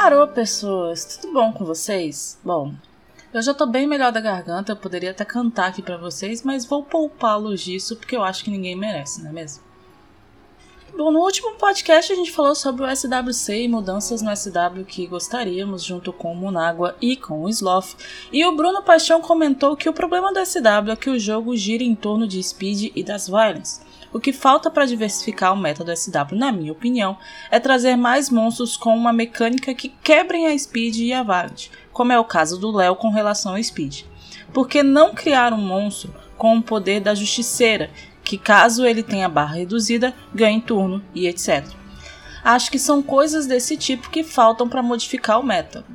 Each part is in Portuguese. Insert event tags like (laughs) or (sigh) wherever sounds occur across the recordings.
Arô, pessoas, tudo bom com vocês? Bom, eu já tô bem melhor da garganta, eu poderia até cantar aqui para vocês, mas vou poupá-los disso porque eu acho que ninguém merece, não é mesmo? Bom, no último podcast a gente falou sobre o SWC e mudanças no SW que gostaríamos, junto com o Munagua e com o Sloth. E o Bruno Paixão comentou que o problema do SW é que o jogo gira em torno de speed e das violence. O que falta para diversificar o método SW, na minha opinião, é trazer mais monstros com uma mecânica que quebrem a Speed e a Valiant, como é o caso do Léo com relação ao Speed. Por que não criar um monstro com o poder da Justiceira, que caso ele tenha barra reduzida, ganhe turno e etc. Acho que são coisas desse tipo que faltam para modificar o método.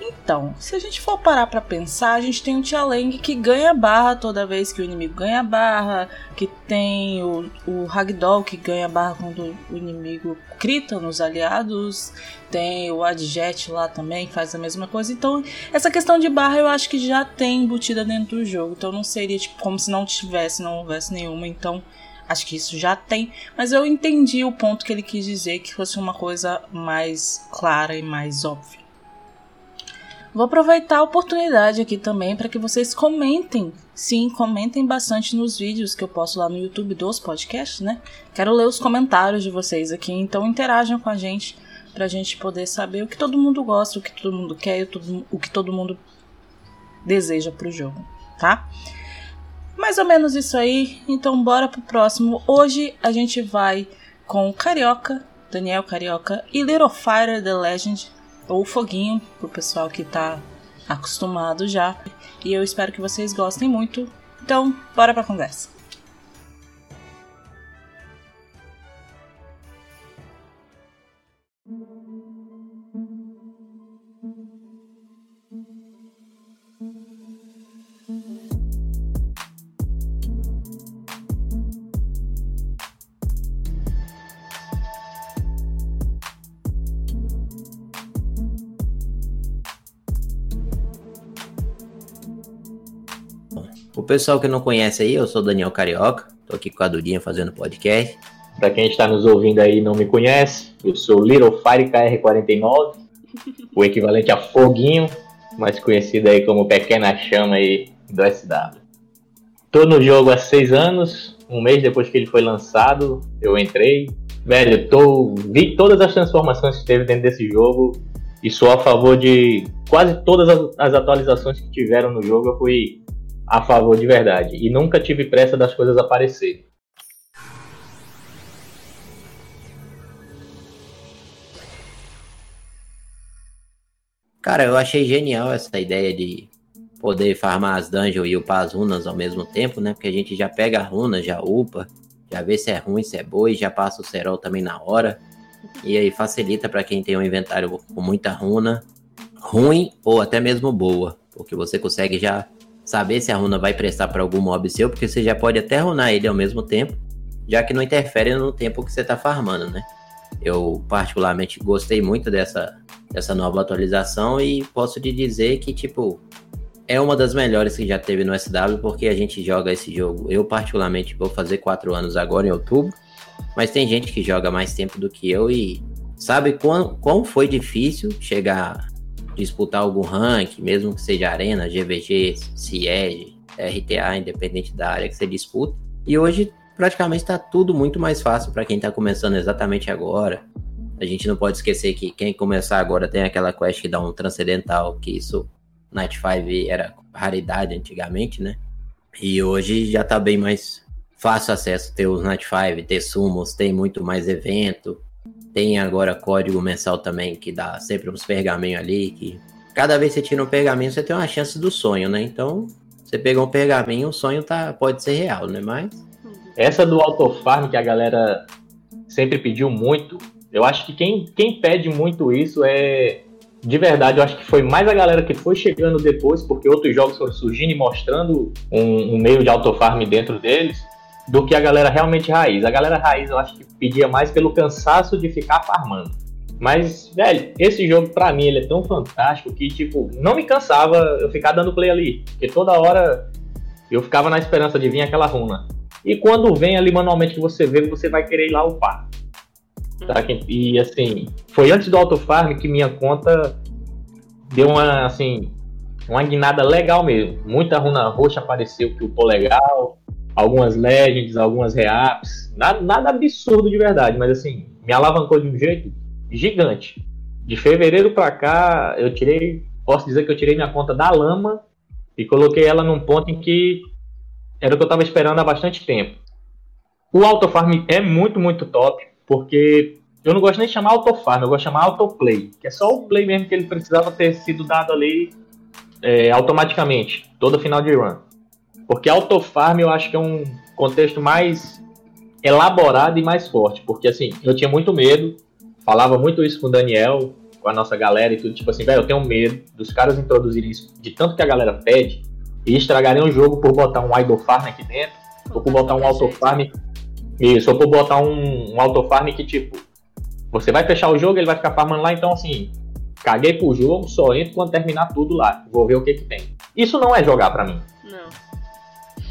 Então, se a gente for parar para pensar, a gente tem um Tialeng que ganha barra toda vez que o inimigo ganha barra, que tem o, o Ragdoll que ganha barra quando o inimigo crita nos aliados, tem o Adjet lá também, que faz a mesma coisa. Então, essa questão de barra eu acho que já tem embutida dentro do jogo. Então não seria tipo como se não tivesse, não houvesse nenhuma. Então, acho que isso já tem, mas eu entendi o ponto que ele quis dizer que fosse uma coisa mais clara e mais óbvia. Vou aproveitar a oportunidade aqui também para que vocês comentem. Sim, comentem bastante nos vídeos que eu posto lá no YouTube dos podcasts, né? Quero ler os comentários de vocês aqui, então interajam com a gente para a gente poder saber o que todo mundo gosta, o que todo mundo quer, o que todo mundo deseja pro jogo, tá? Mais ou menos isso aí, então bora pro próximo. Hoje a gente vai com o Carioca, Daniel Carioca e Little Fire The Legend ou foguinho pro pessoal que tá acostumado já. E eu espero que vocês gostem muito. Então, bora pra conversa. O pessoal que não conhece aí, eu sou Daniel Carioca, tô aqui com a Dudinha fazendo podcast. Para quem está nos ouvindo aí e não me conhece, eu sou Little Fire KR49, (laughs) o equivalente a Foguinho, mais conhecido aí como Pequena Chama aí do SW. Tô no jogo há seis anos, um mês depois que ele foi lançado, eu entrei. Velho, tô, vi todas as transformações que teve dentro desse jogo e sou a favor de quase todas as atualizações que tiveram no jogo. Eu fui a favor de verdade. E nunca tive pressa das coisas aparecerem. Cara, eu achei genial essa ideia de poder farmar as dungeons e upar as runas ao mesmo tempo, né? Porque a gente já pega a runa, já upa, já vê se é ruim, se é boa e já passa o cerol também na hora. E aí facilita para quem tem um inventário com muita runa, ruim ou até mesmo boa, porque você consegue já saber se a runa vai prestar para algum mob seu, porque você já pode até runar ele ao mesmo tempo, já que não interfere no tempo que você está farmando, né? Eu particularmente gostei muito dessa, dessa nova atualização e posso te dizer que, tipo, é uma das melhores que já teve no SW, porque a gente joga esse jogo. Eu, particularmente, vou fazer quatro anos agora em outubro, mas tem gente que joga mais tempo do que eu e sabe quão, quão foi difícil chegar disputar algum rank, mesmo que seja Arena, GVG, CIEG, RTA, independente da área que você disputa. E hoje praticamente está tudo muito mais fácil para quem está começando exatamente agora. A gente não pode esquecer que quem começar agora tem aquela quest que dá um transcendental, que isso Night 5 era raridade antigamente, né? E hoje já está bem mais fácil acesso ter os Night 5, ter sumos, tem muito mais evento, tem agora código mensal também, que dá sempre uns pergaminhos ali, que cada vez que você tira um pergaminho, você tem uma chance do sonho, né? Então, você pegou um pergaminho, o sonho tá, pode ser real, né? Mas. Essa do autofarm que a galera sempre pediu muito, eu acho que quem, quem pede muito isso é. De verdade, eu acho que foi mais a galera que foi chegando depois, porque outros jogos foram surgindo e mostrando um, um meio de autofarm dentro deles do que a galera realmente raiz. A galera raiz eu acho que pedia mais pelo cansaço de ficar farmando. Mas, velho, esse jogo pra mim ele é tão fantástico que, tipo, não me cansava eu ficar dando play ali. Porque toda hora eu ficava na esperança de vir aquela runa. E quando vem ali manualmente que você vê, você vai querer ir lá upar. Tá? E assim, foi antes do Auto Farm que minha conta deu uma assim, uma guinada legal mesmo. Muita runa roxa apareceu que upou legal, algumas legends, algumas reaps, nada, nada absurdo de verdade, mas assim, me alavancou de um jeito gigante. De fevereiro para cá, eu tirei, posso dizer que eu tirei minha conta da lama e coloquei ela num ponto em que era o que eu estava esperando há bastante tempo. O autofarm é muito, muito top, porque eu não gosto nem de chamar autofarm, eu gosto de chamar autoplay, que é só o play mesmo que ele precisava ter sido dado ali é, automaticamente, todo final de run. Porque autofarm eu acho que é um contexto mais elaborado e mais forte, porque assim, eu tinha muito medo, falava muito isso com o Daniel, com a nossa galera e tudo, tipo assim, velho, eu tenho medo dos caras introduzirem isso de tanto que a galera pede e estragarem o jogo por botar um idle farm aqui dentro, ou por botar um auto farm. Isso, ou por botar um, um auto farm que, tipo, você vai fechar o jogo, ele vai ficar farmando lá, então assim, caguei pro jogo, só entro quando terminar tudo lá. Vou ver o que que tem. Isso não é jogar para mim.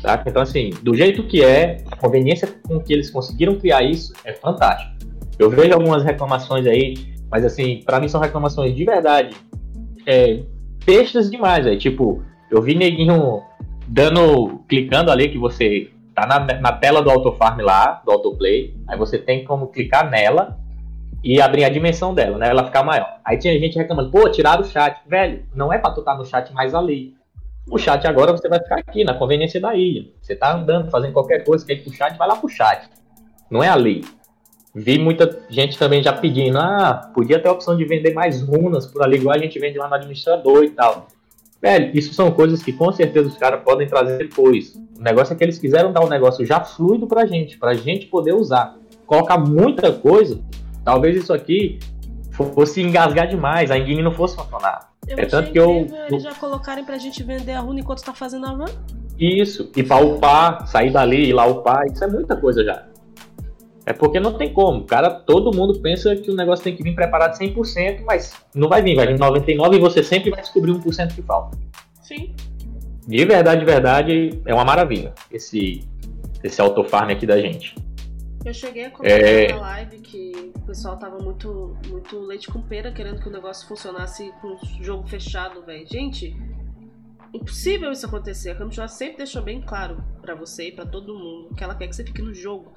Tá? Então, assim, do jeito que é, a conveniência com que eles conseguiram criar isso é fantástico. Eu vejo algumas reclamações aí, mas assim, para mim são reclamações de verdade. É, demais, aí. Tipo, eu vi neguinho dando, clicando ali que você tá na, na tela do autofarm lá, do autoplay, aí você tem como clicar nela e abrir a dimensão dela, né? Ela ficar maior. Aí tinha gente reclamando, pô, tiraram o chat. Velho, não é pra tu estar tá no chat mais ali. O chat agora você vai ficar aqui, na conveniência da ilha. Você tá andando, fazendo qualquer coisa, quer ir pro chat, vai lá pro chat. Não é ali. Vi muita gente também já pedindo, ah, podia ter a opção de vender mais runas por ali, igual a gente vende lá no administrador e tal. Velho, isso são coisas que com certeza os caras podem trazer depois. O negócio é que eles quiseram dar um negócio já fluido pra gente, pra gente poder usar. Colocar muita coisa, talvez isso aqui fosse engasgar demais, a engine não fosse funcionar. Eu é tanto que eu. Eles já colocarem pra gente vender a runa enquanto tá fazendo a run? Isso, e pra upar, sair dali e lá upar, isso é muita coisa já. É porque não tem como. Cara, todo mundo pensa que o negócio tem que vir preparado 100%, mas não vai vir, vai vir 99% e você sempre vai descobrir 1% que falta. Sim. De verdade, de verdade, é uma maravilha esse, esse autofarm aqui da gente. Eu cheguei a comentar é... na live que o pessoal tava muito, muito leite com pera querendo que o negócio funcionasse com o jogo fechado, velho. Gente, impossível isso acontecer. A Campeonato sempre deixou bem claro para você e para todo mundo que ela quer que você fique no jogo.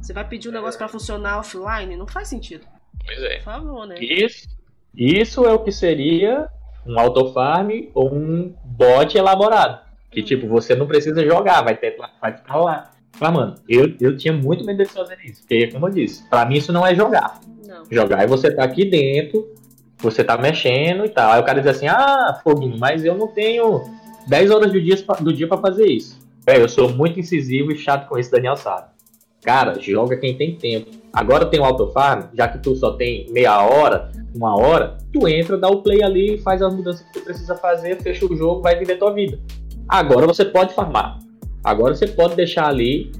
Você vai pedir um negócio para funcionar offline? Não faz sentido. Pois é. Por favor, né? Isso, isso é o que seria um autofarm ou um bot elaborado. Que, hum. tipo, você não precisa jogar, vai, ter, vai ficar lá. Mas, mano, eu, eu tinha muito medo de fazer isso. Porque, como eu disse, pra mim isso não é jogar. Não. Jogar é você tá aqui dentro, você tá mexendo e tal. Aí o cara diz assim, ah, Foguinho, mas eu não tenho 10 horas do dia, do dia pra fazer isso. É, eu sou muito incisivo e chato com isso, Daniel sabe. Cara, joga quem tem tempo. Agora tem o autofarm, já que tu só tem meia hora, uma hora, tu entra, dá o play ali, faz as mudanças que tu precisa fazer, fecha o jogo, vai viver tua vida. Agora você pode farmar. Agora você pode deixar ali,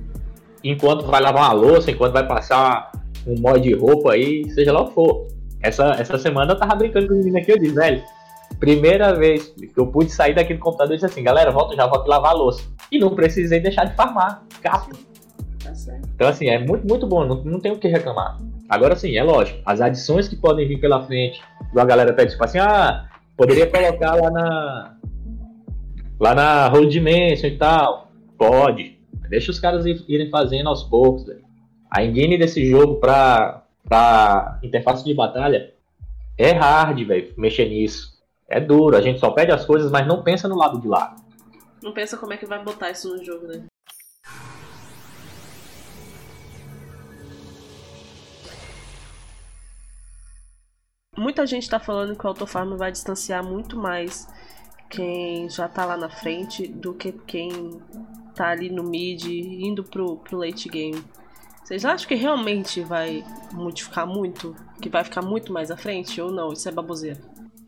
enquanto vai lavar uma louça, enquanto vai passar um mod de roupa aí, seja lá o que for. Essa, essa semana eu tava brincando com o menino aqui, eu disse, velho, primeira vez que eu pude sair daqui do computador e disse assim, galera, volta já, volto lavar a louça. E não precisei deixar de farmar. Capo. Então, assim, é muito, muito bom, não, não tem o que reclamar. Agora, sim, é lógico, as adições que podem vir pela frente, a galera pede, tipo assim, ah, poderia colocar lá na. lá na Road Dimension e tal. Pode. Deixa os caras irem fazendo aos poucos, velho. A engine desse jogo pra, pra interface de batalha é hard, velho, mexer nisso. É duro, a gente só pede as coisas, mas não pensa no lado de lá. Não pensa como é que vai botar isso no jogo, né? Muita gente está falando que o autofarm vai distanciar muito mais quem já está lá na frente do que quem está ali no mid, indo pro, pro late game. Vocês acham que realmente vai modificar muito? Que vai ficar muito mais à frente ou não? Isso é baboseira.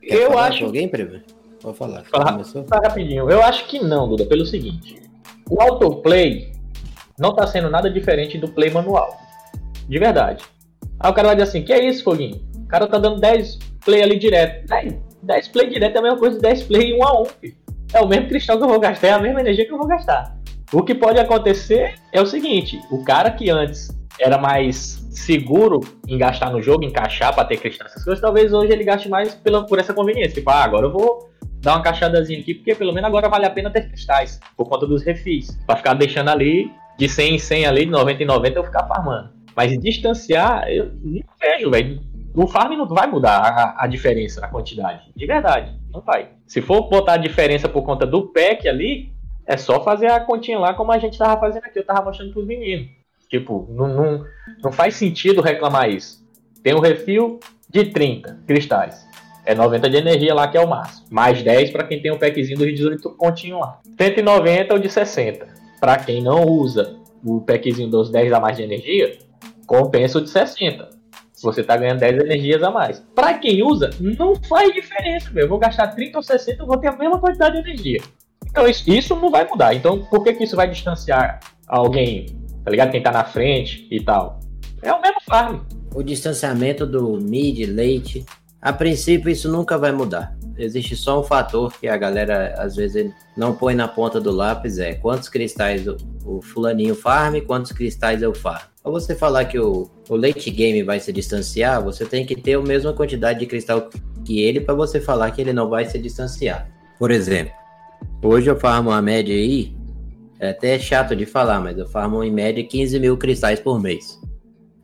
Quer eu acho. Alguém, Preva? Vou falar. Fala, fala rapidinho. Eu acho que não, Duda, pelo seguinte: o autoplay não está sendo nada diferente do play manual. De verdade. Aí o cara vai dizer assim: que é isso, Foguinho? cara tá dando 10 play ali direto. 10 play direto é a mesma coisa de 10 play 1 a 1. É o mesmo cristal que eu vou gastar, é a mesma energia que eu vou gastar. O que pode acontecer é o seguinte: o cara que antes era mais seguro em gastar no jogo, encaixar para ter cristais essas coisas, talvez hoje ele gaste mais pela, por essa conveniência. Tipo, ah, agora eu vou dar uma caixadazinha aqui, porque pelo menos agora vale a pena ter cristais, por conta dos refis. Pra ficar deixando ali de 100 em 100 ali, de 90 em 90 eu ficar farmando. Mas distanciar, eu não vejo, velho. O farm não vai mudar a, a, diferença, a quantidade. De verdade, não vai. Se for botar a diferença por conta do pack ali, é só fazer a continha lá como a gente tava fazendo aqui. Eu tava mostrando pros meninos. Tipo, não, não, não faz sentido reclamar isso. Tem um refil de 30 cristais. É 90 de energia lá que é o máximo. Mais 10 para quem tem um packzinho dos 18 continho lá. 190 ou de 60. Para quem não usa o packzinho dos 10 a mais de energia, compensa o de 60. Você está ganhando 10 energias a mais. Para quem usa, não faz diferença, meu. Eu vou gastar 30 ou 60, eu vou ter a mesma quantidade de energia. Então isso, isso não vai mudar. Então por que, que isso vai distanciar alguém, tá ligado? Quem tá na frente e tal. É o mesmo farm. O distanciamento do mid, late, a princípio isso nunca vai mudar. Existe só um fator que a galera às vezes não põe na ponta do lápis, é quantos cristais o, o fulaninho farm, quantos cristais eu farm. Ao você falar que o, o late game vai se distanciar, você tem que ter a mesma quantidade de cristal que ele para você falar que ele não vai se distanciar. Por exemplo, hoje eu farmo uma média aí, é até chato de falar, mas eu farmo em média 15 mil cristais por mês.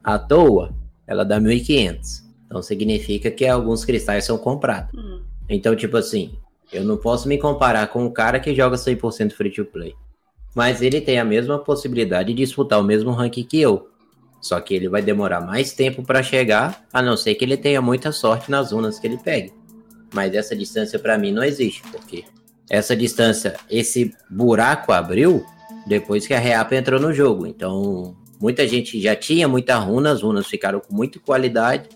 À toa, ela dá 1.500. Então significa que alguns cristais são comprados. Uhum. Então, tipo assim, eu não posso me comparar com um cara que joga 100% free to play. Mas ele tem a mesma possibilidade de disputar o mesmo ranking que eu. Só que ele vai demorar mais tempo para chegar, a não ser que ele tenha muita sorte nas zonas que ele pegue. Mas essa distância para mim não existe, porque essa distância, esse buraco abriu depois que a Reap entrou no jogo. Então, muita gente já tinha muita runa, as runas ficaram com muita qualidade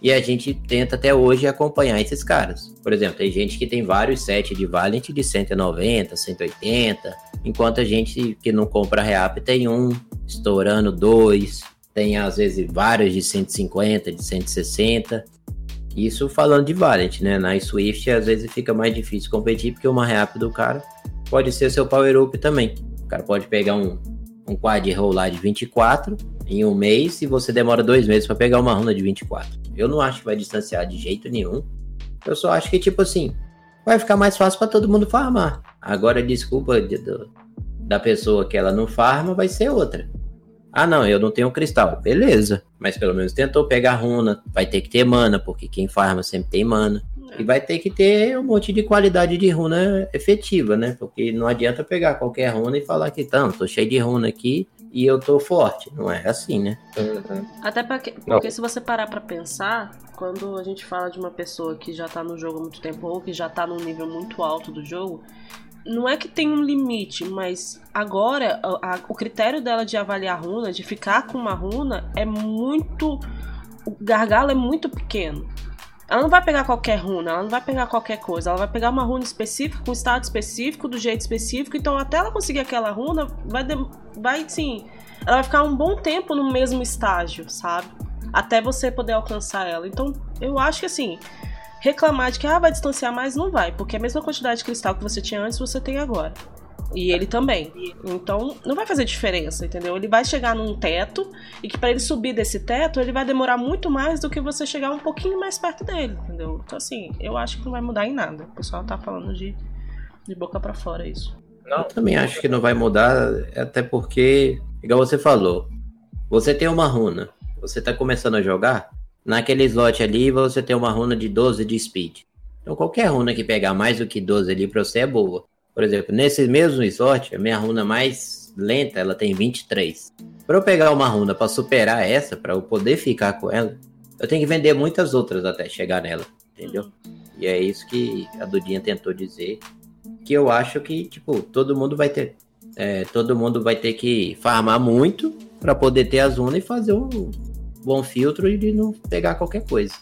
e a gente tenta até hoje acompanhar esses caras. Por exemplo, tem gente que tem vários sets de Valiant de 190, 180, enquanto a gente que não compra Reap tem um, estourando dois, tem às vezes vários de 150, de 160. Isso falando de Valiant, né? Na Swift às vezes fica mais difícil competir porque uma Reap do cara pode ser seu Power Up também. O cara pode pegar um, um quad roll lá de 24 em um mês e você demora dois meses para pegar uma runa de 24. Eu não acho que vai distanciar de jeito nenhum. Eu só acho que, tipo assim, vai ficar mais fácil para todo mundo farmar. Agora, desculpa de, de, da pessoa que ela não farma, vai ser outra. Ah, não, eu não tenho cristal. Beleza. Mas pelo menos tentou pegar runa. Vai ter que ter mana, porque quem farma sempre tem mana. E vai ter que ter um monte de qualidade de runa efetiva, né? Porque não adianta pegar qualquer runa e falar que, então, tô cheio de runa aqui, e eu tô forte. Não é assim, né? Uhum. Até porque, porque se você parar para pensar, quando a gente fala de uma pessoa que já tá no jogo há muito tempo ou que já tá num nível muito alto do jogo, não é que tem um limite, mas agora a, a, o critério dela de avaliar runa, de ficar com uma runa, é muito. O gargalo é muito pequeno. Ela não vai pegar qualquer runa, ela não vai pegar qualquer coisa, ela vai pegar uma runa específica, com um estado específico, do jeito específico, então até ela conseguir aquela runa, vai, vai sim, ela vai ficar um bom tempo no mesmo estágio, sabe? Até você poder alcançar ela. Então, eu acho que assim, reclamar de que ah, vai distanciar mais, não vai, porque a mesma quantidade de cristal que você tinha antes, você tem agora. E ele também. Então, não vai fazer diferença, entendeu? Ele vai chegar num teto e que para ele subir desse teto, ele vai demorar muito mais do que você chegar um pouquinho mais perto dele, entendeu? Então, assim, eu acho que não vai mudar em nada. O pessoal tá falando de, de boca para fora isso. Não, eu também acho que não vai mudar, até porque, igual você falou, você tem uma runa, você tá começando a jogar, naquele slot ali você tem uma runa de 12 de speed. Então qualquer runa que pegar mais do que 12 ali pra você é boa. Por exemplo, nesse mesmo slot, a minha runa mais lenta, ela tem 23. Para eu pegar uma runa para superar essa, para eu poder ficar com ela, eu tenho que vender muitas outras até chegar nela, entendeu? E é isso que a Dudinha tentou dizer, que eu acho que, tipo, todo mundo vai ter é, todo mundo vai ter que farmar muito para poder ter as runas e fazer um bom filtro e não pegar qualquer coisa.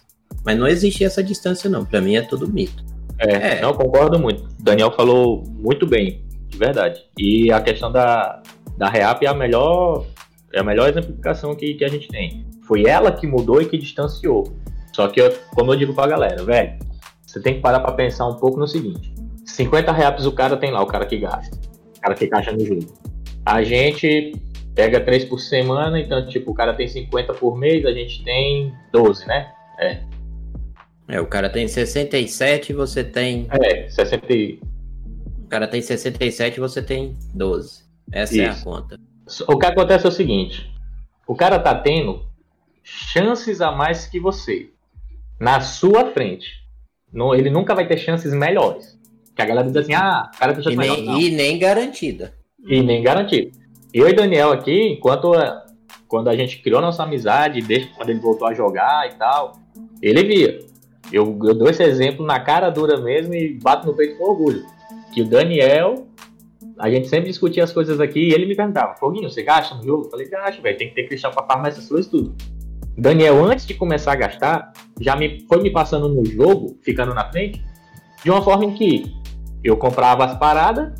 Mas não existe essa distância não, para mim é tudo mito. É, é, não, concordo muito. Daniel falou muito bem, de verdade. E a questão da, da Reap é a melhor, é a melhor exemplificação que, que a gente tem. Foi ela que mudou e que distanciou. Só que, como eu digo pra galera, velho, você tem que parar pra pensar um pouco no seguinte: 50 reais o cara tem lá, o cara que gasta, o cara que caixa no jogo. A gente Pega 3 por semana, então, tipo, o cara tem 50 por mês, a gente tem 12, né? É. É, o cara tem 67 e você tem. É, 60. O cara tem 67 e você tem 12. Essa Isso. é a conta. O que acontece é o seguinte: o cara tá tendo chances a mais que você na sua frente. No, ele nunca vai ter chances melhores. Que a galera diz assim: ah, o cara tem chances melhores. E nem garantida. E nem garantida. Eu e Daniel aqui, enquanto quando a gente criou nossa amizade, desde quando ele voltou a jogar e tal, ele via. Eu, eu dou esse exemplo na cara dura mesmo e bato no peito com orgulho. Que o Daniel, a gente sempre discutia as coisas aqui e ele me perguntava, Foguinho, você gasta no jogo? Eu falei, gasto, velho, tem que ter cristal pra essas coisas tudo. Daniel, antes de começar a gastar, já me foi me passando no jogo, ficando na frente, de uma forma em que eu comprava as paradas,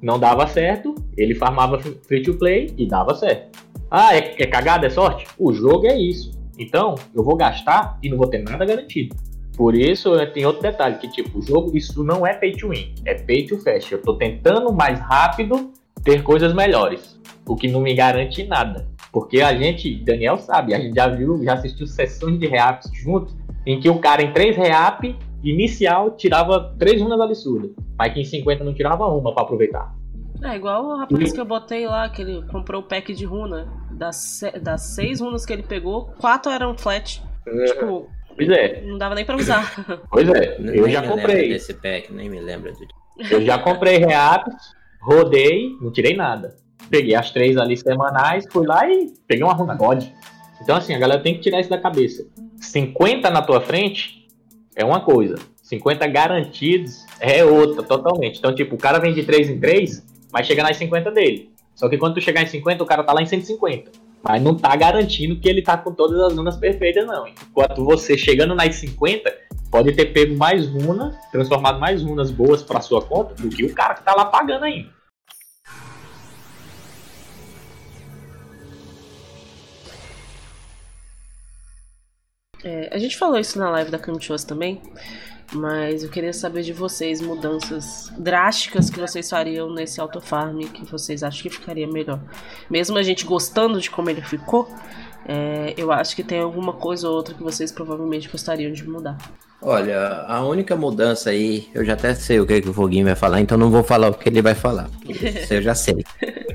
não dava certo, ele farmava free to play e dava certo. Ah, é, é cagada, é sorte? O jogo é isso. Então, eu vou gastar e não vou ter nada garantido. Por isso, tem outro detalhe, que tipo, o jogo, isso não é pay to win, é pay to fast. Eu tô tentando mais rápido ter coisas melhores, o que não me garante nada. Porque a gente, Daniel sabe, a gente já viu, já assistiu sessões de reaps juntos, em que o cara em 3 reap inicial tirava 3 runas absurdas, mas que em 50 não tirava uma para aproveitar. É igual o rapaz que eu botei lá, que ele comprou o pack de runa. Das, das seis runas que ele pegou, quatro eram flat. É. Tipo, pois é. não dava nem pra usar. (laughs) Pois é, eu nem já comprei. desse pack, nem me lembro disso. Eu já comprei reaps, rodei, não tirei nada. Peguei as três ali semanais, fui lá e peguei uma runa God. Então, assim, a galera tem que tirar isso da cabeça. 50 na tua frente é uma coisa. 50 garantidos é outra, totalmente. Então, tipo, o cara vem de 3 em 3, vai chegar nas 50 dele. Só que quando tu chegar em 50, o cara tá lá em 150. Mas não tá garantindo que ele tá com todas as runas perfeitas, não. Enquanto você chegando nas 50, pode ter pego mais runa, transformado mais runas boas pra sua conta do que o cara que tá lá pagando ainda. É, a gente falou isso na live da Camchos também, mas eu queria saber de vocês mudanças drásticas que vocês fariam nesse autofarm que vocês acham que ficaria melhor. Mesmo a gente gostando de como ele ficou, é, eu acho que tem alguma coisa ou outra que vocês provavelmente gostariam de mudar. Olha, a única mudança aí, eu já até sei o que, que o Foguinho vai falar, então não vou falar o que ele vai falar, isso eu já sei. (laughs)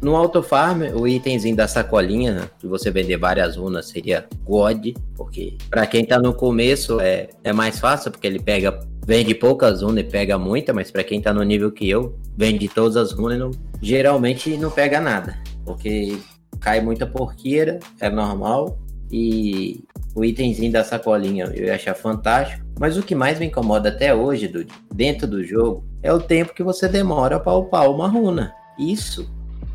No Autofarm, o itemzinho da sacolinha, né, que você vender várias runas, seria God, porque para quem tá no começo é, é mais fácil, porque ele pega, vende poucas runas e pega muita, mas para quem tá no nível que eu, vende todas as runas e não, geralmente não pega nada, porque cai muita porqueira, é normal, e o itemzinho da sacolinha eu ia achar fantástico. Mas o que mais me incomoda até hoje, Dude, dentro do jogo, é o tempo que você demora para upar uma runa. Isso.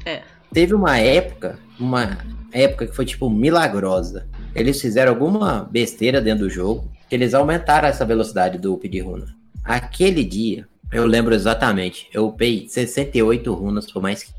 É. Teve uma época, uma época que foi tipo milagrosa. Eles fizeram alguma besteira dentro do jogo, que eles aumentaram essa velocidade do up de runa. Aquele dia, eu lembro exatamente, eu upei 68 runas por mais que.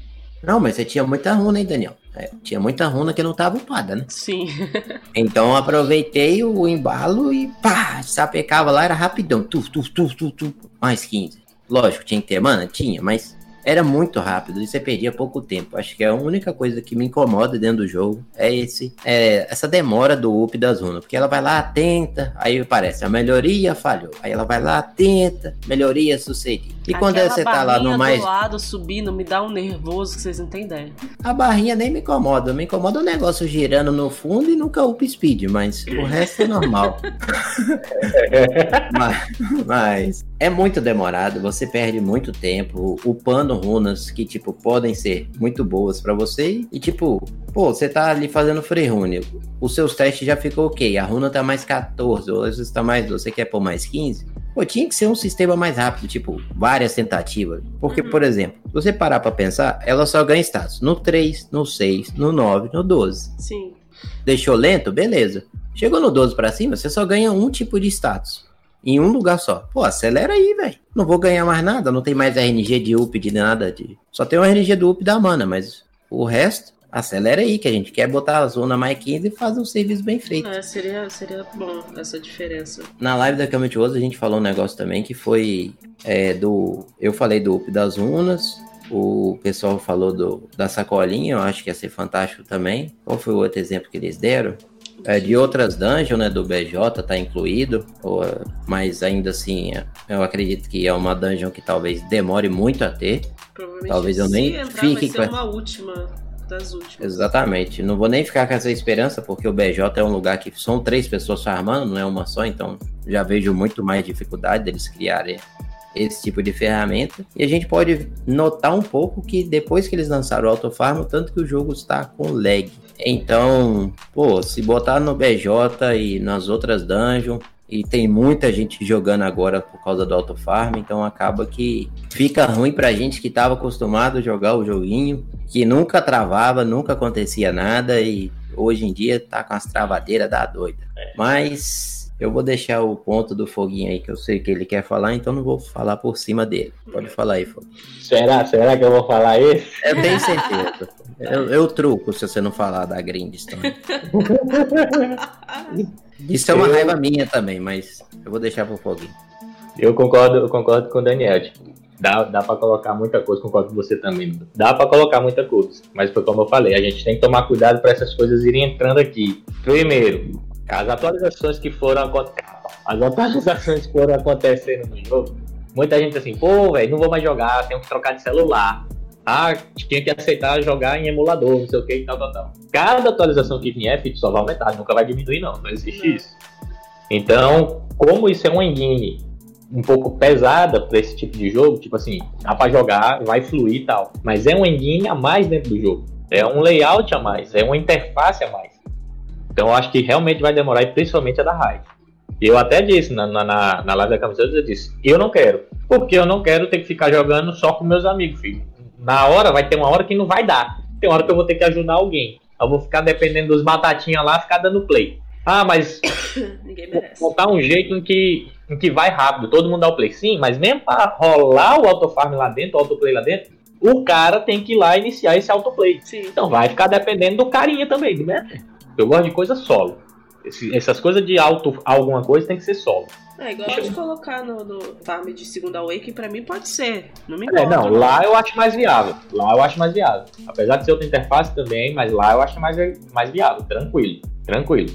Não, mas você tinha muita runa, hein, Daniel? É, tinha muita runa que não tava upada, né? Sim. (laughs) então aproveitei o embalo e pá, sapecava lá, era rapidão. Tu, tu, tu, tu, tu, mais 15. Lógico, tinha que ter mana? Tinha, mas era muito rápido e você perdia pouco tempo. Acho que a única coisa que me incomoda dentro do jogo é esse é essa demora do up das runas, porque ela vai lá, tenta, aí aparece a melhoria falhou. Aí ela vai lá, tenta, melhoria sucedida. E quando você tá lá no mais. do lado subindo me dá um nervoso que vocês não têm ideia. A barrinha nem me incomoda. Me incomoda o negócio girando no fundo e nunca up speed, mas o resto é normal. (laughs) mas, mas, é muito demorado, você perde muito tempo upando runas que, tipo, podem ser muito boas para você. E, tipo, pô, você tá ali fazendo free rune. Os seus testes já ficou ok. A runa tá mais 14, ou às vezes tá mais 12. Você quer pôr mais 15? Pô, tinha que ser um sistema mais rápido, tipo, várias tentativas. Porque, uhum. por exemplo, se você parar pra pensar, ela só ganha status no 3, no 6, no 9, no 12. Sim. Deixou lento? Beleza. Chegou no 12 pra cima, você só ganha um tipo de status. Em um lugar só. Pô, acelera aí, velho. Não vou ganhar mais nada, não tem mais RNG de up de nada. De... Só tem o RNG do up da mana, mas o resto acelera aí, que a gente quer botar a zona mais 15 e fazer um serviço bem feito. É, seria, seria bom essa diferença. Na live da Cama a gente falou um negócio também que foi é, do. Eu falei do up das runas, O pessoal falou do, da sacolinha, eu acho que ia ser fantástico também. Qual foi o outro exemplo que eles deram? É, de outras dungeons, né, do BJ tá incluído, ou, mas ainda assim, eu acredito que é uma dungeon que talvez demore muito a ter. Talvez eu nem entrar, fique vai ser uma última das últimas. Exatamente. Não vou nem ficar com essa esperança, porque o BJ é um lugar que são três pessoas farmando, não é uma só, então já vejo muito mais dificuldade deles criarem esse tipo de ferramenta. E a gente pode notar um pouco que depois que eles lançaram o Autofarm, tanto que o jogo está com lag. Então, pô, se botar no BJ e nas outras dungeons, e tem muita gente jogando agora por causa do Autofarm, então acaba que fica ruim pra gente que estava acostumado a jogar o joguinho, que nunca travava, nunca acontecia nada e hoje em dia tá com as travadeiras da doida. Mas eu vou deixar o ponto do Foguinho aí, que eu sei que ele quer falar, então não vou falar por cima dele. Pode falar aí, Foguinho. Será? Será que eu vou falar esse? Eu tenho certeza. Eu, eu truco se você não falar da Grindstone. (laughs) Isso é uma eu... raiva minha também, mas eu vou deixar pro Foguinho. Eu concordo, eu concordo com o Daniel. Tipo, dá, dá pra colocar muita coisa, concordo com você também. Dá pra colocar muita coisa. Mas foi como eu falei, a gente tem que tomar cuidado para essas coisas irem entrando aqui. Primeiro, as atualizações que foram as atualizações que foram acontecendo no jogo, muita gente assim, pô, velho, não vou mais jogar, tenho que trocar de celular. Ah, tinha que aceitar jogar em emulador, não sei o que e tal, tal, tal. Cada atualização que vier, só vai aumentar, nunca vai diminuir, não. Não existe não. isso. Então, como isso é uma engine um pouco pesada para esse tipo de jogo, tipo assim, dá para jogar, vai fluir e tal. Mas é uma engine a mais dentro do jogo. É um layout a mais, é uma interface a mais. Então eu acho que realmente vai demorar, e principalmente a da Raid. Eu até disse na, na, na live da camiseta, eu disse, eu não quero. Porque eu não quero ter que ficar jogando só com meus amigos, filho. Na hora, vai ter uma hora que não vai dar. Tem uma hora que eu vou ter que ajudar alguém. Eu vou ficar dependendo dos batatinhas lá, ficar dando play. Ah, mas (coughs) botar um jeito em que, em que vai rápido, todo mundo dá o play. Sim, mas mesmo para rolar o autofarm lá dentro, o autoplay lá dentro, o cara tem que ir lá iniciar esse autoplay. Sim. Então vai ficar dependendo do carinha também, né? Eu gosto de coisa solo. Esse, essas coisas de alto alguma coisa tem que ser solo. É, igual de colocar no, no farm de segunda wake, pra mim pode ser. Não me importa. É, não, lá eu acho mais viável. Lá eu acho mais viável. Apesar de ser outra interface também, mas lá eu acho mais, mais viável. Tranquilo. Tranquilo.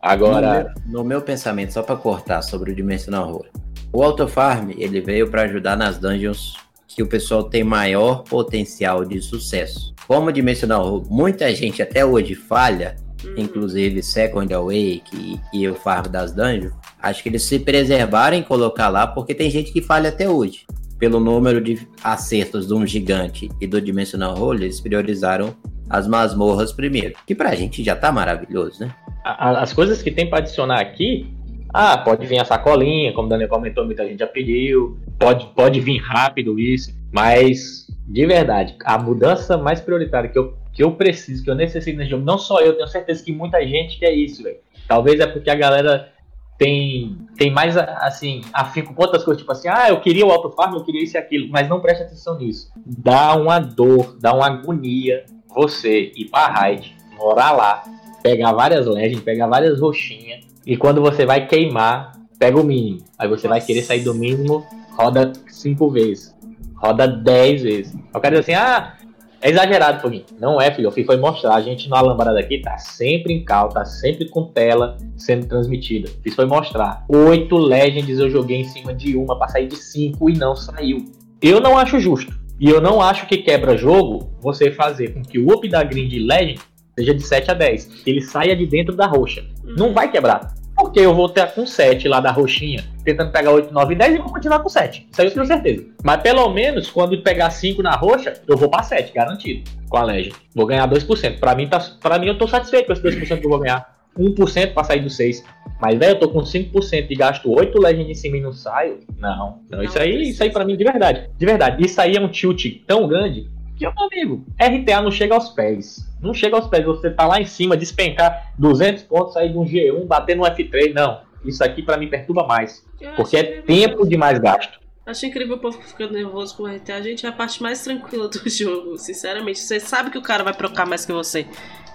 Agora. No meu, no meu pensamento, só pra cortar sobre o Dimensional Horror. O Auto Farm, ele veio para ajudar nas dungeons que o pessoal tem maior potencial de sucesso. Como o Dimensional Horror, muita gente até hoje falha, Uhum. inclusive Second Awake e, e o Farm das Dungeons, acho que eles se preservaram em colocar lá, porque tem gente que falha até hoje. Pelo número de acertos de um gigante e do Dimensional Hole, eles priorizaram as masmorras primeiro. Que pra gente já tá maravilhoso, né? As coisas que tem para adicionar aqui, ah, pode vir a sacolinha, como o Daniel comentou, muita gente já pediu. Pode, pode vir rápido isso, mas de verdade, a mudança mais prioritária que eu que eu preciso, que eu necessito nesse jogo. Não só eu, tenho certeza que muita gente quer isso, velho. Talvez é porque a galera tem, tem mais, assim, afinco com outras coisas, tipo assim, ah, eu queria o Auto Farm, eu queria isso e aquilo, mas não preste atenção nisso. Dá uma dor, dá uma agonia você ir pra raid, morar lá, pegar várias legends, pegar várias roxinhas, e quando você vai queimar, pega o mínimo. Aí você Nossa. vai querer sair do mínimo, roda cinco vezes. Roda dez vezes. Eu quero dizer assim, ah, é exagerado por mim. Não é, filho. Eu foi mostrar. A gente no Alambrada aqui tá sempre em cal, tá sempre com tela sendo transmitida. Fiz foi mostrar. Oito Legends eu joguei em cima de uma pra sair de cinco e não saiu. Eu não acho justo. E eu não acho que quebra jogo você fazer com que o up da Green de Legend seja de 7 a 10. Que ele saia de dentro da roxa. Não vai quebrar. Porque eu vou ter com 7 lá da roxinha, tentando pegar 8, 9 e 10 e vou continuar com 7. Isso aí eu tenho certeza. Mas pelo menos, quando pegar 5 na roxa, eu vou pra 7, garantido. Com a Legend. Vou ganhar 2%. Pra mim, tá, pra mim eu tô satisfeito com esse 2% que eu vou ganhar. 1% pra sair do 6. Mas, velho, eu tô com 5% e gasto 8 Legend em cima e não saio. Não. Não, isso aí, isso aí pra mim, de verdade. De verdade. Isso aí é um tilt tão grande meu amigo, RTA não chega aos pés. Não chega aos pés. Você tá lá em cima, despencar 200 pontos, sair de um G1, bater no F3. Não. Isso aqui para mim perturba mais. Porque é tempo de mais gasto. Acho incrível o povo ficando nervoso com o RTA. A gente é a parte mais tranquila do (laughs) jogo, sinceramente. Você sabe que o cara vai procar mais que você.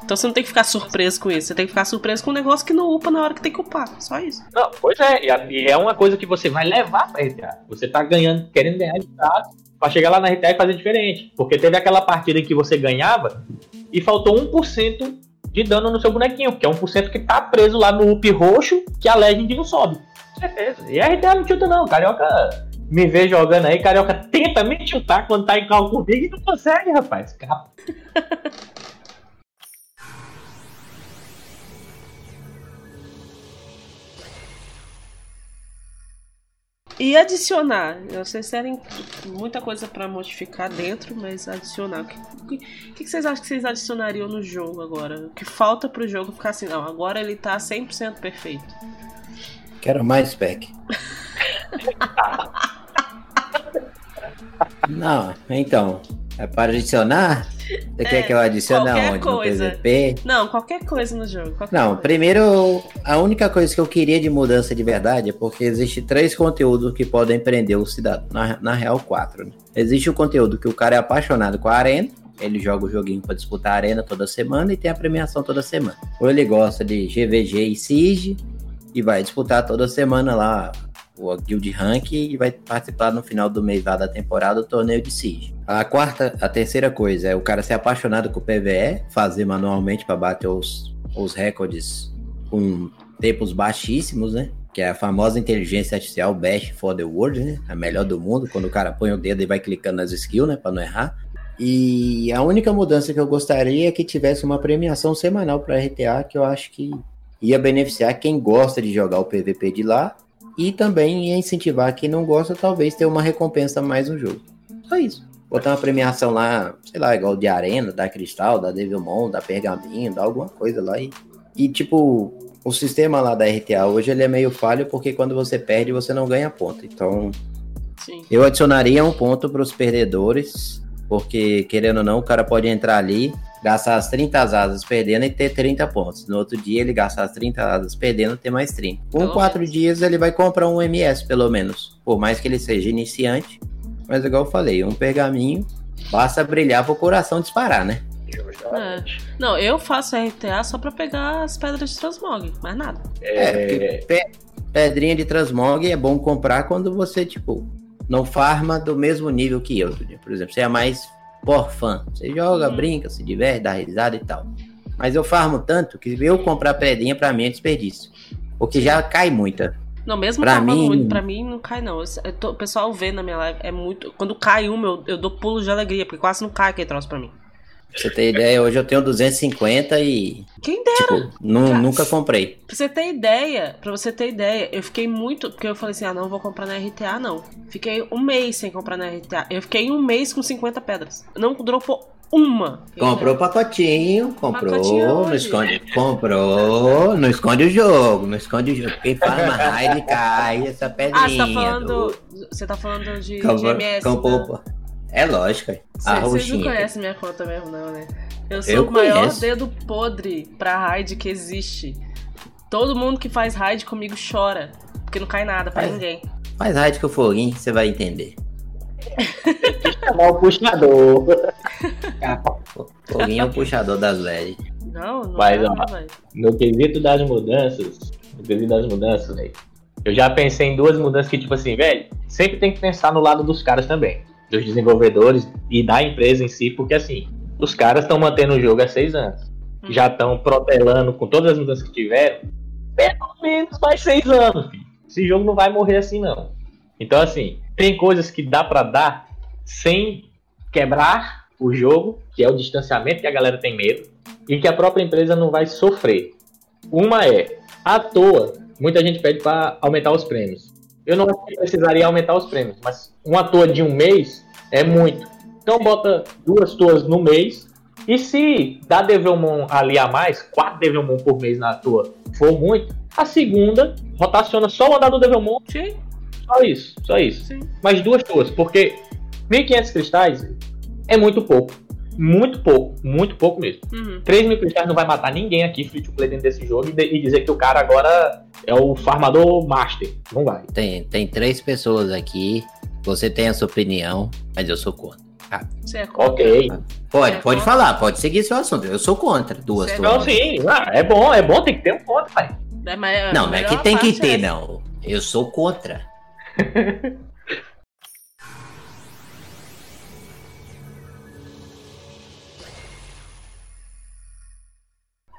Então você não tem que ficar surpreso com isso. Você tem que ficar surpreso com um negócio que não upa na hora que tem que upar. Só isso. Não, pois é. E é uma coisa que você vai levar pra RTA. Você tá ganhando, querendo ganhar de pra chegar lá na RTA e fazer diferente. Porque teve aquela partida que você ganhava e faltou 1% de dano no seu bonequinho, que é 1% que tá preso lá no up roxo, que a Legend não sobe. Certeza. E a RTA não chuta não, Carioca me vê jogando aí, Carioca tenta me chutar quando tá em cal comigo e não consegue, rapaz. Capa. (laughs) E adicionar. Vocês terem muita coisa para modificar dentro, mas adicionar. O que, o que, vocês acham que vocês adicionariam no jogo agora? O que falta pro jogo ficar assim? Não, agora ele tá 100% perfeito. Quero mais spec. (laughs) Não, então. É para adicionar? Você é, quer que eu adicione aonde? Coisa. No PVP? Não, qualquer coisa no jogo. Não, coisa. primeiro, a única coisa que eu queria de mudança de verdade é porque existe três conteúdos que podem prender o cidadão. Na, na real, quatro. Né? Existe o conteúdo que o cara é apaixonado com a arena, ele joga o joguinho para disputar a arena toda semana e tem a premiação toda semana. Ou ele gosta de GVG e Siege e vai disputar toda semana lá o Guild Rank e vai participar no final do mês lá da temporada do torneio de Siege. A quarta, a terceira coisa é o cara ser apaixonado com o PVE, fazer manualmente para bater os, os recordes com tempos baixíssimos, né? Que é a famosa inteligência artificial Best for the World, né? A melhor do mundo, quando o cara põe o dedo e vai clicando nas skills, né? Para não errar. E a única mudança que eu gostaria é que tivesse uma premiação semanal para RTA, que eu acho que ia beneficiar quem gosta de jogar o PVP de lá e também ia incentivar quem não gosta, talvez, ter uma recompensa mais no jogo. Só isso. Botar uma premiação lá, sei lá, igual de Arena, da Cristal, da Devilmon, da Pergaminho, da alguma coisa lá. E, e tipo, o sistema lá da RTA hoje ele é meio falho porque quando você perde, você não ganha ponto. Então, Sim. eu adicionaria um ponto para os perdedores, porque querendo ou não, o cara pode entrar ali, gastar as 30 asas perdendo e ter 30 pontos. No outro dia ele gastar as 30 asas perdendo e ter mais 30. Com 4 dias ele vai comprar um MS pelo menos. Por mais que ele seja iniciante. Mas igual eu falei, um pergaminho basta brilhar pro coração disparar, né? É. Não, eu faço RTA só pra pegar as pedras de transmog, mais nada. É, é pedrinha de transmog é bom comprar quando você, tipo, não farma do mesmo nível que eu. Por exemplo, você é mais por fã. Você joga, uhum. brinca, se diverte, dá risada e tal. Mas eu farmo tanto que eu comprar pedrinha pra mim é desperdício. Porque já cai muita. Não, mesmo pra mim... muito, pra mim não cai não. Tô, o pessoal vê na minha live, é muito... Quando cai uma, eu, eu dou pulo de alegria, porque quase não cai aquele troço pra mim. Pra você ter ideia, hoje eu tenho 250 e. Quem dera! Tipo, nunca comprei. Pra você ter ideia, pra você ter ideia, eu fiquei muito. Porque eu falei assim: ah, não vou comprar na RTA, não. Fiquei um mês sem comprar na RTA. Eu fiquei um mês com 50 pedras. Não dropou uma. Comprou o pacotinho, comprou, pacotinho não esconde, comprou, não esconde o jogo, não esconde o jogo. Quem farma raid cai essa pedrinha. Ah, você tá falando, do... você tá falando de, comprou, de MS, comprou, né? É lógico. A Vocês não conhecem minha conta mesmo, não, né? Eu sou eu o maior conheço. dedo podre pra raid que existe. Todo mundo que faz raid comigo chora. Porque não cai nada pra faz, ninguém. Faz raid com o foguinho, você vai entender. chamar o puxador. foguinho é o puxador das velhas. Não, não Mas, ó, no quesito das mudanças, no quesito das mudanças, velho. Eu já pensei em duas mudanças que, tipo assim, velho, sempre tem que pensar no lado dos caras também dos desenvolvedores e da empresa em si, porque assim, os caras estão mantendo o jogo há seis anos. Hum. Já estão protelando com todas as mudanças que tiveram, pelo menos mais seis anos, filho. Esse jogo não vai morrer assim, não. Então, assim, tem coisas que dá para dar sem quebrar o jogo, que é o distanciamento que a galera tem medo, e que a própria empresa não vai sofrer. Uma é, à toa, muita gente pede para aumentar os prêmios. Eu não precisaria aumentar os prêmios, mas uma toa de um mês é muito. Então bota duas toas no mês. E se dá Devilmon ali a mais, quatro Devilmon por mês na toa for muito, a segunda rotaciona só o andar do Devilmon. Sim. Só isso, só isso. Sim. Mais duas toas, porque 1.500 cristais é muito pouco. Muito pouco, muito pouco mesmo. Uhum. 3 mil cristais não vai matar ninguém aqui free to play dentro desse jogo e, e, dizer que o cara agora é o farmador master. Não vai. Tem, tem três pessoas aqui. Você tem a sua opinião, mas eu sou contra. Ah. Você é contra? Ok. Pode, é pode falar, pode seguir seu assunto. Eu sou contra duas Você Não, sim. Ah, é bom, é bom, tem que ter um contra, pai. É, mas, não, não é que tem que ter, é não. Eu sou contra. (laughs)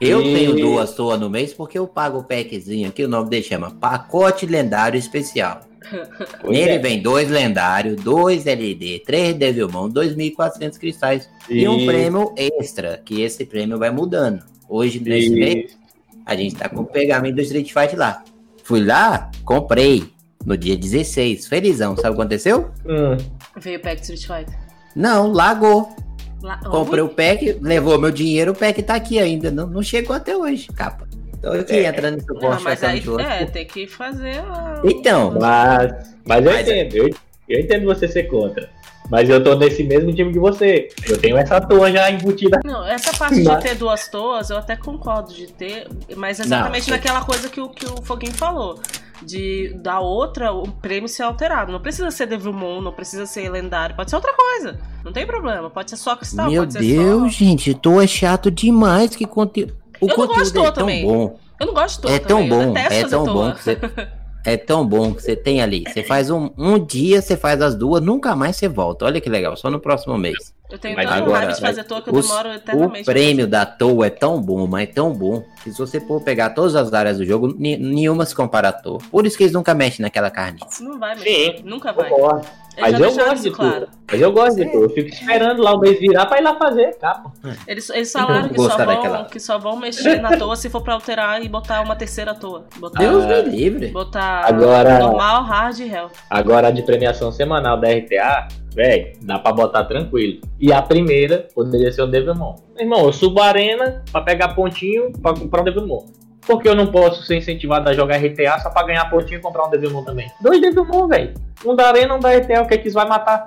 Eu e... tenho duas toas no mês porque eu pago o packzinho aqui, o nome dele chama Pacote Lendário Especial. (laughs) Pois Nele é. vem dois lendários, dois LED, três Devilmon, 2.400 cristais e... e um prêmio extra, que esse prêmio vai mudando. Hoje, nesse mês, a gente tá com o pegamento do Street Fight lá. Fui lá, comprei no dia 16. Felizão. Sabe o que aconteceu? Hum. Veio o pack Street Fighter. Não, lagou. La... Comprei o pack, levou meu dinheiro, o pack tá aqui ainda. Não, não chegou até hoje, capa. Tô aqui é. entrando no suporte. Não, mas aí, é, tem que fazer. A... Então. Mas, mas eu mas, entendo. Eu, eu entendo você ser contra. Mas eu tô nesse mesmo time que você. Eu tenho essa toa já embutida. Não, essa parte de ter duas toas, eu até concordo de ter, mas exatamente não, naquela coisa que o, que o Foguinho falou. De da outra, o prêmio ser alterado. Não precisa ser Devilmon, não precisa ser lendário, pode ser outra coisa. Não tem problema. Pode ser só cristal, Meu pode Deus, só... gente, tô é chato demais que conteúdo. O eu conteúdo é tão também. bom. Eu não gosto de É tão bom, é tão bom que você. (laughs) É tão bom que você tem ali. Você faz um, um dia, você faz as duas, nunca mais você volta. Olha que legal, só no próximo mês. Eu tenho mas agora, de fazer toa que eu os, demoro eternamente. O prêmio da toa é tão bom, mas é tão bom, que se você for pegar todas as áreas do jogo, nenhuma se compara à toa. Por isso que eles nunca mexem naquela carne. Não vai mexer, nunca vai. Mas eu gosto de claro. Mas eu gosto de tudo. Eu fico esperando lá o mês virar pra ir lá fazer capa. Eles, eles falaram que só, vão, que só vão mexer na toa se for pra alterar e botar uma terceira toa. Botar, Deus me livre. Botar agora, normal, hard e hell. Agora de premiação semanal da RTA, velho, dá pra botar tranquilo. E a primeira poderia ser o Devilmon. Irmão, eu subo a arena pra pegar pontinho pra comprar o Devilmon. Porque eu não posso ser incentivado a jogar RTA só pra ganhar pontinho e comprar um Devilmon também. Dois Devilmon, velho. Um da Arena, um da RTA, o que é que isso vai matar?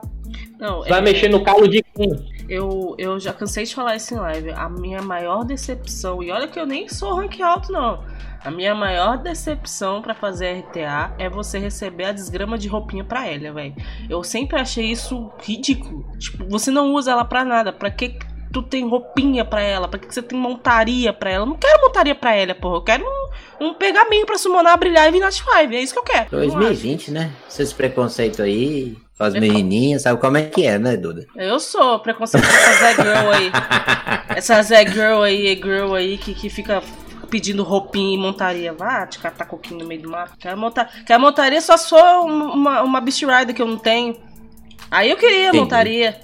Não, vai é... mexer no calo de quem? Eu, eu já cansei de falar isso em live. A minha maior decepção, e olha que eu nem sou rank alto, não. A minha maior decepção para fazer RTA é você receber a desgrama de roupinha pra ela, velho. Eu sempre achei isso ridículo. Tipo, você não usa ela pra nada. Pra que tu tem roupinha pra ela? Pra que você tem montaria pra ela? Eu não quero montaria pra ela, porra. Eu quero um, um pergaminho pra summonar, brilhar e vir na 5. É isso que eu quero. 2020, né? Esses preconceitos aí. Com as menininhas, sabe como é que é, né, Duda? Eu sou preconceito com essa Zé Girl aí. (laughs) essa Zé Girl aí, girl aí, que, que fica pedindo roupinha e montaria. Vá te catar coquinho no meio do mar. Quero, montar, quero montaria só sou uma, uma Beast Rider que eu não tenho. Aí eu queria Entendi. montaria.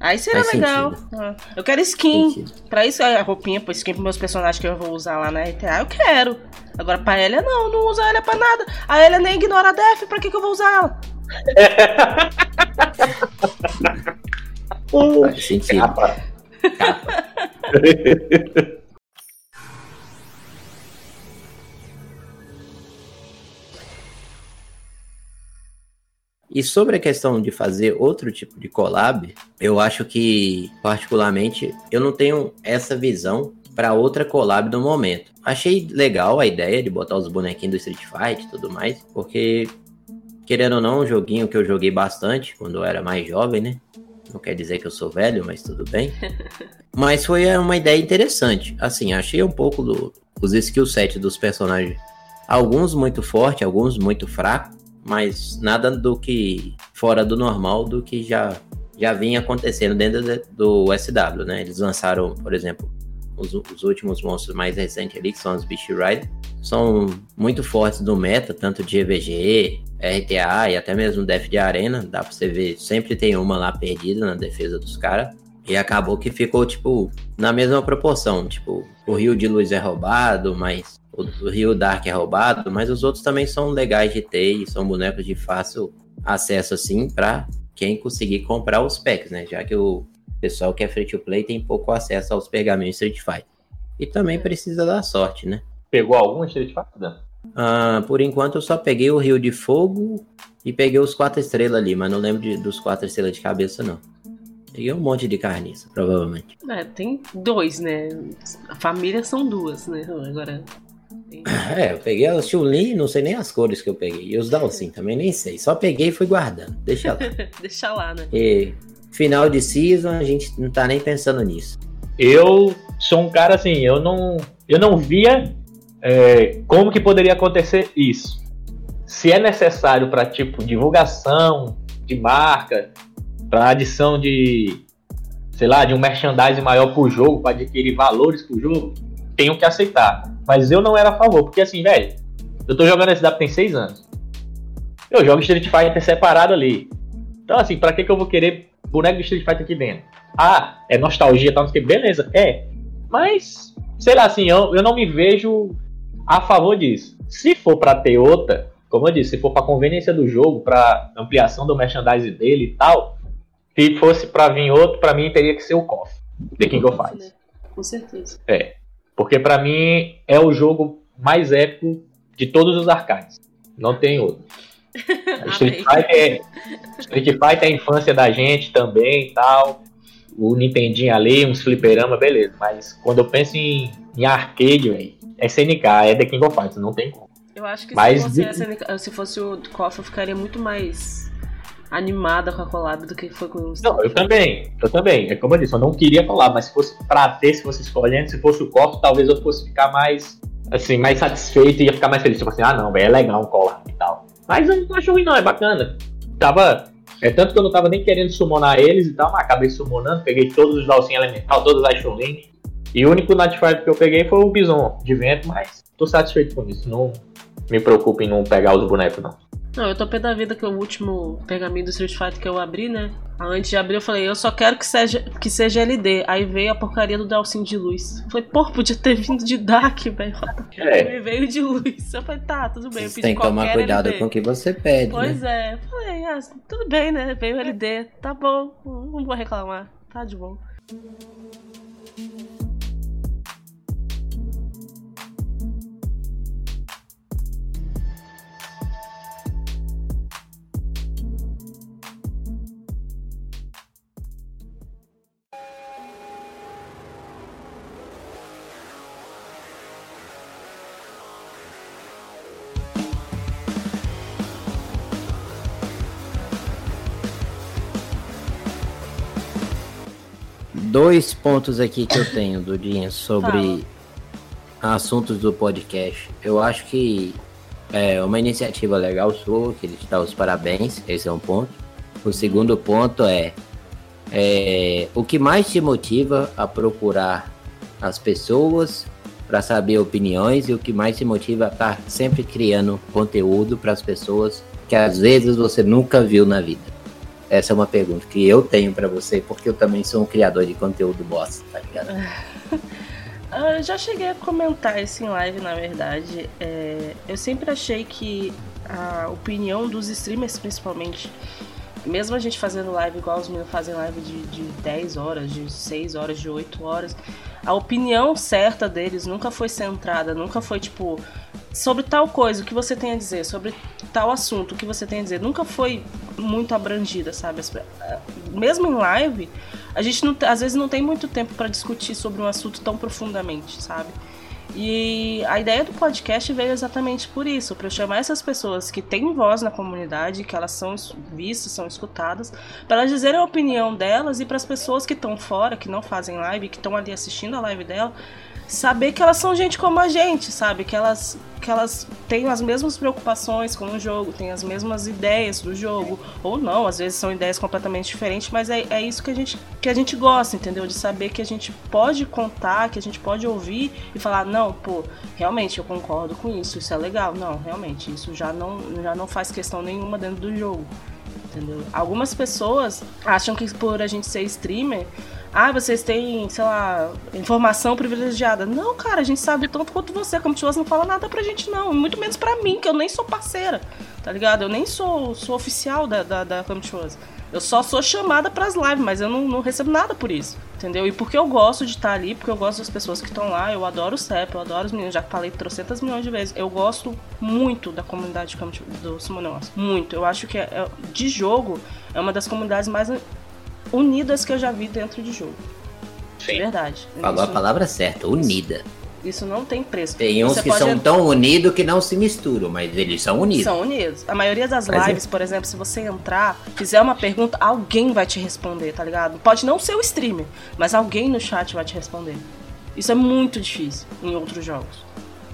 Aí seria Faz legal. Ah, eu quero skin. Sentido. Pra isso, a roupinha, pô, skin pros meus personagens que eu vou usar lá na RTA, eu quero. Agora pra Elia, não, não usa ela pra nada. A Elia nem ignora a Def, pra que, que eu vou usar ela? (laughs) Faz sentido. Capa. Capa. (laughs) E sobre a questão de fazer outro tipo de collab, eu acho que, particularmente, eu não tenho essa visão para outra collab no momento. Achei legal a ideia de botar os bonequinhos do Street Fight e tudo mais, porque, querendo ou não, um joguinho que eu joguei bastante quando eu era mais jovem, né? Não quer dizer que eu sou velho, mas tudo bem. (laughs) mas foi uma ideia interessante. Assim, achei um pouco do, os skill set dos personagens. Alguns muito forte, alguns muito fraco mas nada do que fora do normal do que já já vinha acontecendo dentro do SW, né? Eles lançaram, por exemplo, os, os últimos monstros mais recentes ali, que são os Beast Rider, são muito fortes do meta, tanto de EVG, RTA e até mesmo Def de Arena, dá pra você ver, sempre tem uma lá perdida na defesa dos caras. E acabou que ficou, tipo, na mesma proporção. Tipo, o Rio de Luz é roubado, mas o, Rio Dark é roubado, mas os outros também são legais de ter e são bonecos de fácil acesso, assim, para quem conseguir comprar os packs, né? Já que o pessoal que é free to play tem pouco acesso aos pergaminhos Street Fighter. E também precisa da sorte, né? Pegou algum Street Fighter? Ah, por enquanto eu só peguei o Rio de Fogo e peguei os quatro estrelas ali, mas não lembro de, dos quatro estrelas de cabeça, não. Peguei um monte de carniça, provavelmente. É, tem dois, né? A família são duas, né? Agora é, eu peguei a Chun-Li, não sei nem as cores que eu peguei. E os Dalsin também nem sei. Só peguei e fui guardando. Deixa lá. (laughs) Deixa lá, né? E final de season, a gente não tá nem pensando nisso. Eu sou um cara assim, eu não, eu não via é, como que poderia acontecer isso. Se é necessário para tipo divulgação de marca, para adição de, sei lá, de um merchandising maior pro jogo, para adquirir valores pro jogo, tenho que aceitar. Mas eu não era a favor, porque assim, velho, eu tô jogando SW tem seis anos. Eu jogo Street Fighter separado ali. Então, assim, pra que, que eu vou querer boneco de Street Fighter aqui dentro? Ah, é nostalgia, tal, não sei Beleza, é. Mas, sei lá, assim, eu, eu não me vejo a favor disso. Se for para ter outra, como eu disse, se for para conveniência do jogo, para ampliação do merchandising dele e tal, se fosse para vir outro, para mim teria que ser o KOF, The King of Fighters. Com certeza. É. Porque para mim é o jogo mais épico de todos os arcades. Não tem outro. (laughs) Street Fighter, é, Street Fighter é a infância da gente também e tal. O Nintendinho ali, uns fliperama, beleza. Mas quando eu penso em, em arcade, véio, é SNK, é The King of Fighters, não tem como. Eu acho que Mas, se, fosse de... SNK, se fosse o KOF, eu ficaria muito mais animada com a collab do que foi com o Não, eu também, eu também. É como eu disse, eu não queria collab, mas se fosse pra ter, se fosse escolhendo, se fosse o KOF, talvez eu fosse ficar mais, assim, mais satisfeito e ia ficar mais feliz. Tipo assim, ah não, é legal um collab e tal. Mas eu não acho ruim não, é bacana. Tava... É tanto que eu não tava nem querendo summonar eles e tal, mas acabei summonando, peguei todos os Dalsin Elemental, todas as Chun-Lin. E o único Night que eu peguei foi o Bison de vento, mas tô satisfeito com isso. Não me preocupo em não pegar os bonecos, não. Não, eu tô pé da vida que o último pergaminho do Street Fighter que eu abri, né? Antes de abrir, eu falei, eu só quero que seja, que seja LD. Aí veio a porcaria do Delcin de luz. Eu falei, pô, podia ter vindo de Dark, velho. É. Veio de luz. Eu falei, tá, tudo bem. Você tem que tomar cuidado LD. com o que você pede. Pois né? é. Eu falei, ah, tudo bem, né? Veio LD. Tá bom, não vou reclamar. Tá de bom. Dois pontos aqui que eu tenho, Dudinha, sobre Fala. assuntos do podcast. Eu acho que é uma iniciativa legal sua, que ele te dá os parabéns, esse é um ponto. O segundo ponto é, é o que mais te motiva a procurar as pessoas para saber opiniões e o que mais te motiva a estar tá sempre criando conteúdo para as pessoas que às vezes você nunca viu na vida. Essa é uma pergunta que eu tenho para você, porque eu também sou um criador de conteúdo bosta, tá ligado? (laughs) Eu já cheguei a comentar isso em live, na verdade. É, eu sempre achei que a opinião dos streamers, principalmente, mesmo a gente fazendo live igual os meninos fazem live de, de 10 horas, de 6 horas, de 8 horas, a opinião certa deles nunca foi centrada, nunca foi tipo, sobre tal coisa, o que você tem a dizer, sobre tal assunto, o que você tem a dizer, nunca foi muito abrangida, sabe? Eh, mesmo em live, a gente não, às vezes não tem muito tempo para discutir sobre um assunto tão profundamente, sabe? E a ideia do podcast veio exatamente por isso, para chamar essas pessoas que têm voz na comunidade, que elas são vistas, são escutadas, para elas dizerem a opinião delas e para as pessoas que estão fora, que não fazem live, que estão ali assistindo a live dela, saber que elas são gente como a gente, sabe? Que elas, que elas têm as mesmas preocupações com o jogo, têm as mesmas ideias do jogo. Ou não, às vezes são ideias completamente diferentes, mas é, é isso que a, gente, que a gente gosta, entendeu? De saber que a gente pode contar, que a gente pode ouvir e falar, não, pô, realmente eu concordo com isso, isso é legal. Não, realmente, isso já não, já não faz questão nenhuma dentro do jogo. Entendeu? Algumas pessoas acham que por a gente ser streamer, ah, vocês têm, sei lá, informação privilegiada. Não, cara, a gente sabe tanto quanto você. Como Tios não fala nada pra gente, não. Muito menos pra mim, que eu nem sou parceira, tá ligado? Eu nem sou, sou oficial da, da, da Eu só sou chamada pras lives, mas eu não, não, recebo nada por isso, entendeu? E porque eu gosto de estar ali, porque eu gosto das pessoas que estão lá, eu adoro o CEP, eu adoro os meninos, já falei trocentas milhões de vezes. Eu gosto muito da comunidade do Simoneos. Muito. Eu acho que é, é, de jogo é uma das comunidades mais unidas que eu já vi dentro de jogo. Sim. Verdade. Falou isso, a palavra certa, unida. Isso não tem preço. Tem uns Você que são tão unidos que não se misturam, mas eles são unidos. São unidos. A maioria das mas é. lives, é. por exemplo, se você entrar, fizer uma pergunta, alguém vai te responder, tá ligado? Pode não ser o streamer, mas alguém no chat vai te responder. Isso é muito difícil em outros jogos.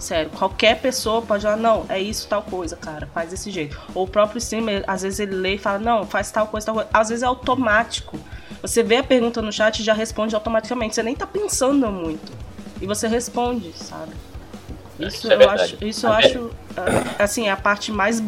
Sério, qualquer pessoa pode falar, não, é isso, tal coisa, cara, faz desse jeito. Ou o próprio streamer, às vezes ele lê e fala, não, faz tal coisa, tal coisa. Às vezes é automático. Você vê a pergunta no chat e já responde automaticamente. Você nem tá pensando muito. e você responde, sabe? Isso, isso é eu acho, isso eu acho assim, a parte mais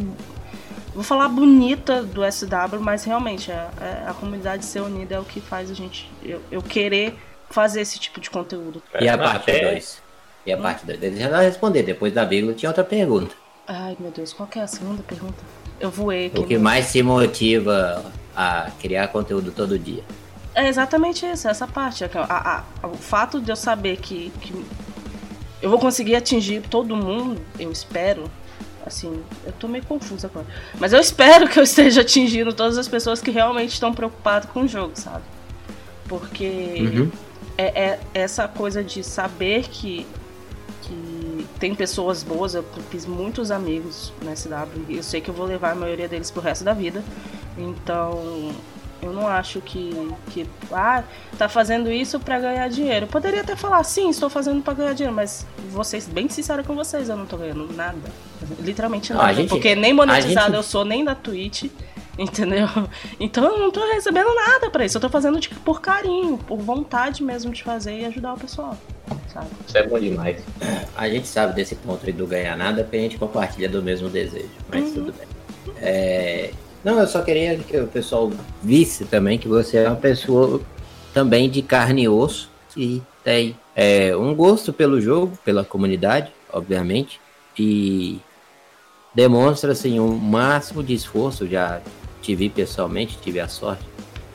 vou falar bonita do SW, mas realmente a, a, a comunidade ser unida é o que faz a gente eu, eu querer fazer esse tipo de conteúdo. E a parte 2? E a hum? parte 2? Ele já vai responder, depois da vírgula tinha outra pergunta. Ai meu Deus, qual que é a segunda pergunta? Eu voei aqui. O que mais se motiva a criar conteúdo todo dia? É exatamente isso, essa parte. A, a, a, o fato de eu saber que, que eu vou conseguir atingir todo mundo, eu espero. Assim, eu tô meio confusa agora. Mas eu espero que eu esteja atingindo todas as pessoas que realmente estão preocupadas com o jogo, sabe? Porque uhum. é, é, essa coisa de saber que tem pessoas boas. Eu fiz muitos amigos na SW e eu sei que eu vou levar a maioria deles pro resto da vida. Então, eu não acho que, que ah, tá fazendo isso para ganhar dinheiro. Eu poderia até falar, sim, estou fazendo para ganhar dinheiro, mas vocês, bem sincera com vocês, eu não tô ganhando nada. Literalmente nada. gente, porque nem monetizado gente... eu sou, nem da Twitch. (laughs) Entendeu? Então eu não tô recebendo nada para isso. Eu tô fazendo tipo, por carinho, por vontade mesmo de fazer e ajudar o pessoal. Isso é bom demais. A gente sabe desse ponto aí do ganhar nada porque a gente compartilha do mesmo desejo, mas uhum. tudo bem. É, não, eu só queria que o pessoal visse também que você é uma pessoa também de carne e osso e tem é, um gosto pelo jogo, pela comunidade, obviamente, e demonstra assim um máximo de esforço. Já te vi pessoalmente, tive a sorte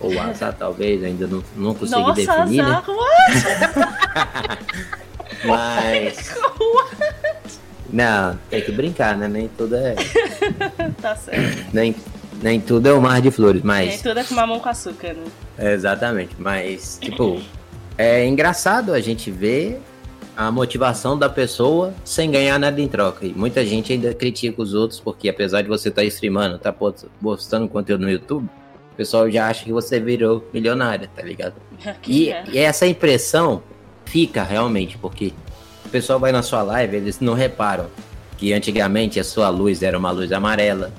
ou o azar talvez, ainda não, não consegui Nossa, definir. Azar, né? (laughs) Mas não, tem que brincar, né? Nem tudo é. (laughs) tá certo. Nem, nem tudo é o mar de flores, mas. Nem tudo é com mamão com açúcar, né? exatamente, mas, tipo, é engraçado a gente ver a motivação da pessoa sem ganhar nada em troca. E muita gente ainda critica os outros, porque apesar de você estar tá streamando, tá postando conteúdo no YouTube, pessoal já acha que você virou milionária, tá ligado? (laughs) E, é. e essa impressão fica realmente, porque o pessoal vai na sua live, eles não reparam que antigamente a sua luz era uma luz amarela,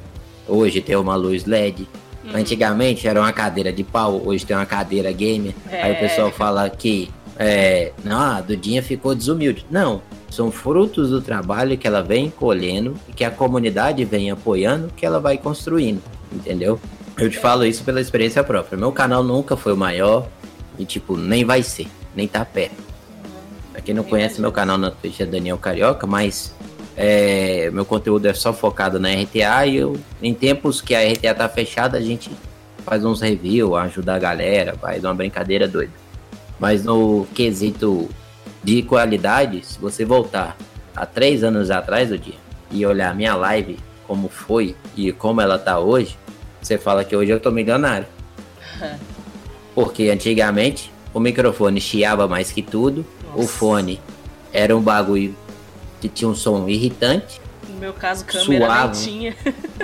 Hoje tem uma luz LED. Uhum. Antigamente era uma cadeira de pau, hoje tem uma cadeira gamer. É. Aí o pessoal fala que é, não, a Dudinha ficou desumilde. Não, são frutos do trabalho que ela vem colhendo e que a comunidade vem apoiando, que ela vai construindo, entendeu? Eu te falo isso pela experiência própria. Meu canal nunca foi o maior e, tipo, nem vai ser, nem tá perto. Pra quem não conhece meu canal na Twitch é Daniel Carioca, mas é, meu conteúdo é só focado na RTA e eu, em tempos que a RTA tá fechada, a gente faz uns reviews, ajuda a galera, faz uma brincadeira doida. Mas no quesito de qualidade, se você voltar há três anos atrás do dia e olhar minha live como foi e como ela tá hoje, você fala que hoje eu tô milionário. (laughs) Porque antigamente o microfone chiava mais que tudo, Nossa. o fone era um bagulho que tinha um som irritante. No meu caso, câmera suava, tinha.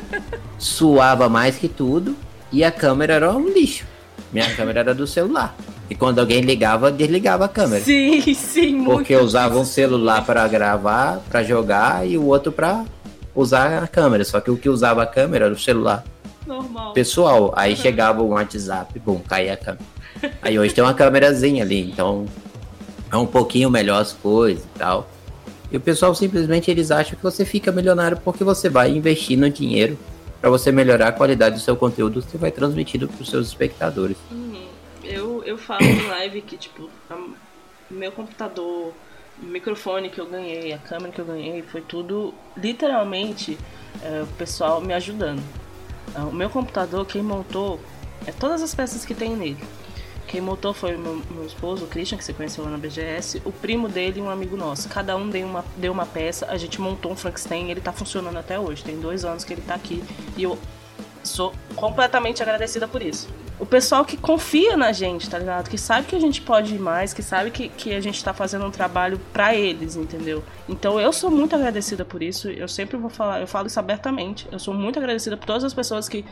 (laughs) suava mais que tudo e a câmera era um lixo. Minha (laughs) câmera era do celular. E quando alguém ligava, desligava a câmera. Sim, sim, Porque eu usava um celular para gravar, para jogar e o outro para usar a câmera. Só que o que usava a câmera era o celular. Normal. Pessoal, aí chegava o WhatsApp, bum, caía a câmera. Aí hoje tem uma câmerazinha ali, então é um pouquinho melhor as coisas e tal. E o pessoal simplesmente eles acham que você fica milionário porque você vai investir no dinheiro para você melhorar a qualidade do seu conteúdo que você vai transmitindo para os seus espectadores. Uhum. Eu, eu falo em live que, tipo, a, meu computador, o microfone que eu ganhei, a câmera que eu ganhei, foi tudo literalmente é, o pessoal me ajudando. É, o meu computador, quem montou, é todas as peças que tem nele. Quem montou foi o meu, meu, esposo, o Christian, que você conheceu lá na BGS, o primo dele e um amigo nosso. Cada um deu uma, deu uma peça, a gente montou um Frankenstein e ele tá funcionando até hoje. Tem dois anos que ele tá aqui e eu sou completamente agradecida por isso o pessoal que confia na gente, tá ligado? Que sabe que a gente pode ir mais, que sabe que, que a gente tá fazendo um trabalho para eles, entendeu? Então eu sou muito agradecida por isso, eu sempre vou falar, eu falo isso abertamente. Eu sou muito agradecida por todas as pessoas que,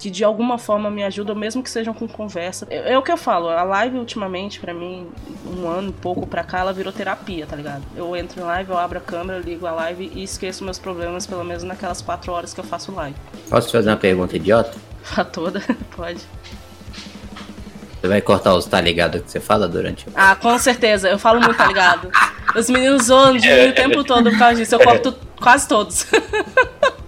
que de alguma forma me ajudam, mesmo que sejam com conversa. É, é o que eu falo, a live ultimamente, para mim, um ano e pouco pra cá, ela virou terapia, tá ligado? Eu entro em live, eu abro a câmera, ligo a live e esqueço meus problemas, pelo menos naquelas quatro horas que eu faço live. Posso fazer uma pergunta idiota? (laughs) A toda, (laughs) pode. Você vai cortar os tá ligado que você fala durante o... Ah, com certeza. Eu falo muito tá ligado. (laughs) Os meninos zoam de mim o tempo todo por causa disso. Eu corto quase todos. (laughs)